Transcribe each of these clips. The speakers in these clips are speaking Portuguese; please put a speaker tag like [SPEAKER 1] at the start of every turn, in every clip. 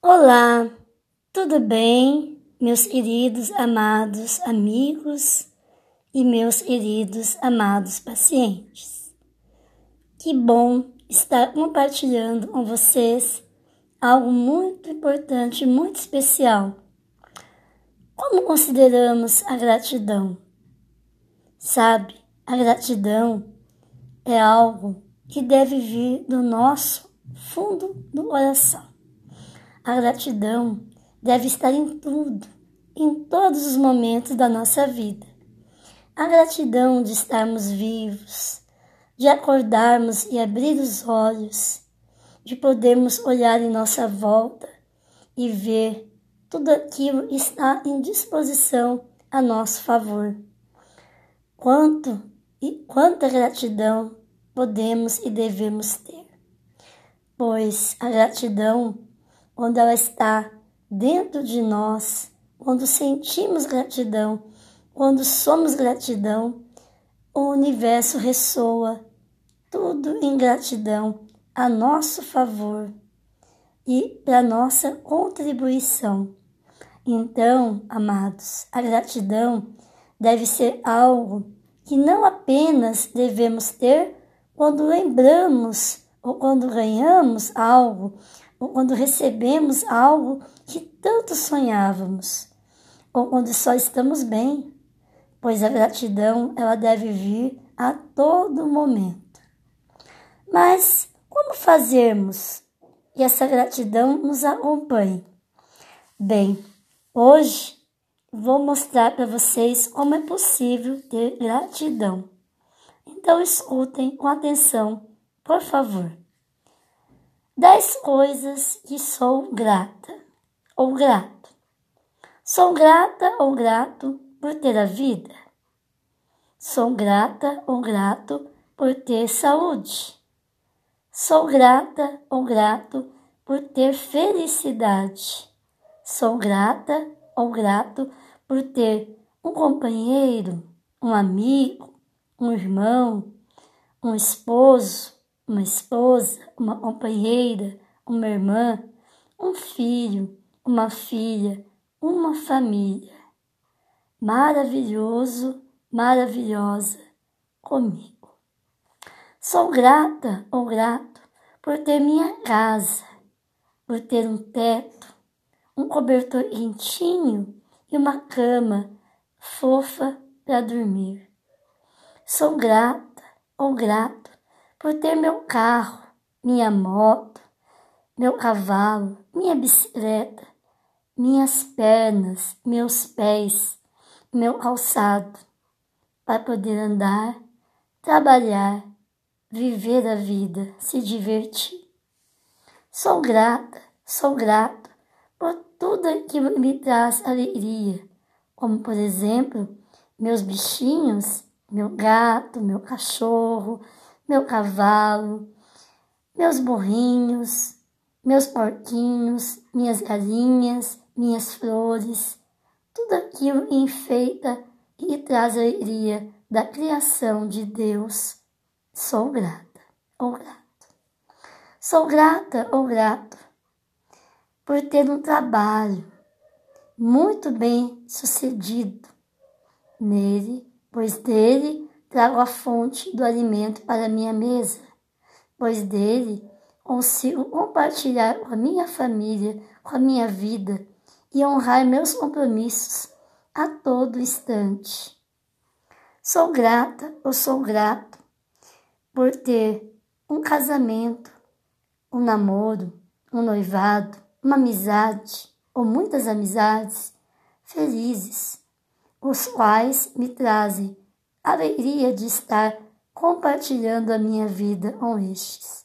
[SPEAKER 1] Olá, tudo bem, meus queridos, amados amigos e meus queridos, amados pacientes? Que bom estar compartilhando com vocês algo muito importante, muito especial. Como consideramos a gratidão? Sabe, a gratidão é algo que deve vir do nosso fundo do coração. A gratidão deve estar em tudo, em todos os momentos da nossa vida. A gratidão de estarmos vivos, de acordarmos e abrir os olhos, de podermos olhar em nossa volta e ver tudo aquilo está em disposição a nosso favor. Quanto e quanta gratidão podemos e devemos ter. Pois a gratidão quando ela está dentro de nós, quando sentimos gratidão, quando somos gratidão, o universo ressoa tudo em gratidão a nosso favor e para nossa contribuição. Então, amados, a gratidão deve ser algo que não apenas devemos ter quando lembramos ou quando ganhamos algo, ou quando recebemos algo que tanto sonhávamos, ou quando só estamos bem, pois a gratidão ela deve vir a todo momento. Mas como fazermos que essa gratidão nos acompanhe? Bem, hoje vou mostrar para vocês como é possível ter gratidão. Então escutem com atenção, por favor. Dez coisas que sou grata ou grato. Sou grata ou grato por ter a vida. Sou grata ou grato por ter saúde. Sou grata ou grato por ter felicidade. Sou grata ou grato por ter um companheiro, um amigo, um irmão, um esposo, uma esposa, uma companheira, uma irmã, um filho, uma filha, uma família. Maravilhoso, maravilhosa comigo. Sou grata ou grato por ter minha casa, por ter um teto, um cobertor quentinho e uma cama fofa para dormir. Sou grata ou grato por ter meu carro, minha moto, meu cavalo, minha bicicleta, minhas pernas, meus pés, meu calçado, para poder andar, trabalhar, viver a vida, se divertir. Sou grata, sou grato por tudo que me traz alegria, como por exemplo, meus bichinhos, meu gato, meu cachorro, meu cavalo, meus burrinhos, meus porquinhos, minhas galinhas, minhas flores, tudo aquilo enfeita e traz alegria da criação de Deus. Sou grata ou grato. Sou grata ou grato por ter um trabalho muito bem sucedido nele, pois dele trago a fonte do alimento para minha mesa, pois dele consigo compartilhar com a minha família, com a minha vida e honrar meus compromissos a todo instante. Sou grata ou sou grato por ter um casamento, um namoro, um noivado, uma amizade ou muitas amizades felizes, os quais me trazem alegria de estar compartilhando a minha vida com estes.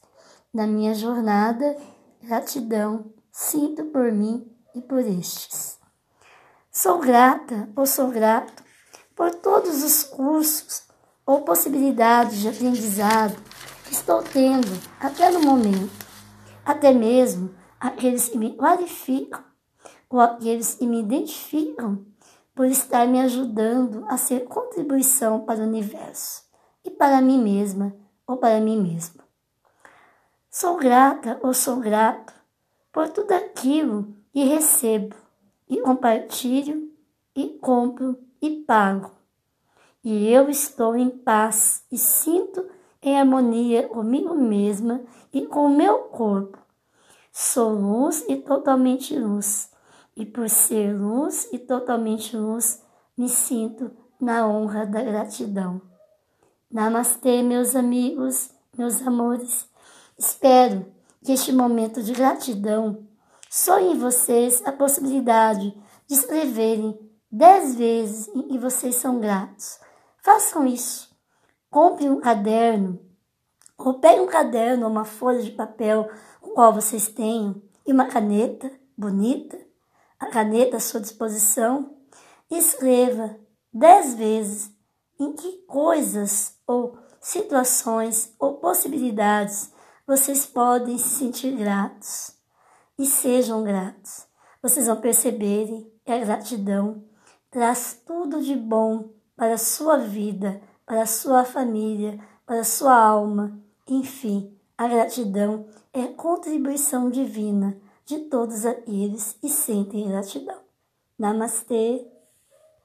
[SPEAKER 1] Na minha jornada, gratidão sinto por mim e por estes. Sou grata ou sou grato por todos os cursos ou possibilidades de aprendizado que estou tendo até no momento, até mesmo aqueles que me qualificam ou aqueles que me identificam por estar me ajudando a ser contribuição para o universo e para mim mesma ou para mim mesmo. Sou grata ou sou grato por tudo aquilo que recebo e compartilho e compro e pago. E eu estou em paz e sinto em harmonia comigo mesma e com o meu corpo. Sou luz e totalmente luz, e por ser luz e totalmente luz, me sinto na honra da gratidão. Namastê, meus amigos, meus amores. Espero que este momento de gratidão sonhe em vocês a possibilidade de escreverem dez vezes em que vocês são gratos. Façam isso. Compre um caderno, ou pegue um caderno ou uma folha de papel com qual vocês tenham, e uma caneta bonita, a caneta à sua disposição, escreva dez vezes em que coisas ou situações ou possibilidades vocês podem se sentir gratos. E sejam gratos. Vocês vão perceber que a gratidão traz tudo de bom para a sua vida, para a sua família, para a sua alma. Enfim, a gratidão é contribuição divina de todos aqueles que sentem gratidão. Namastê.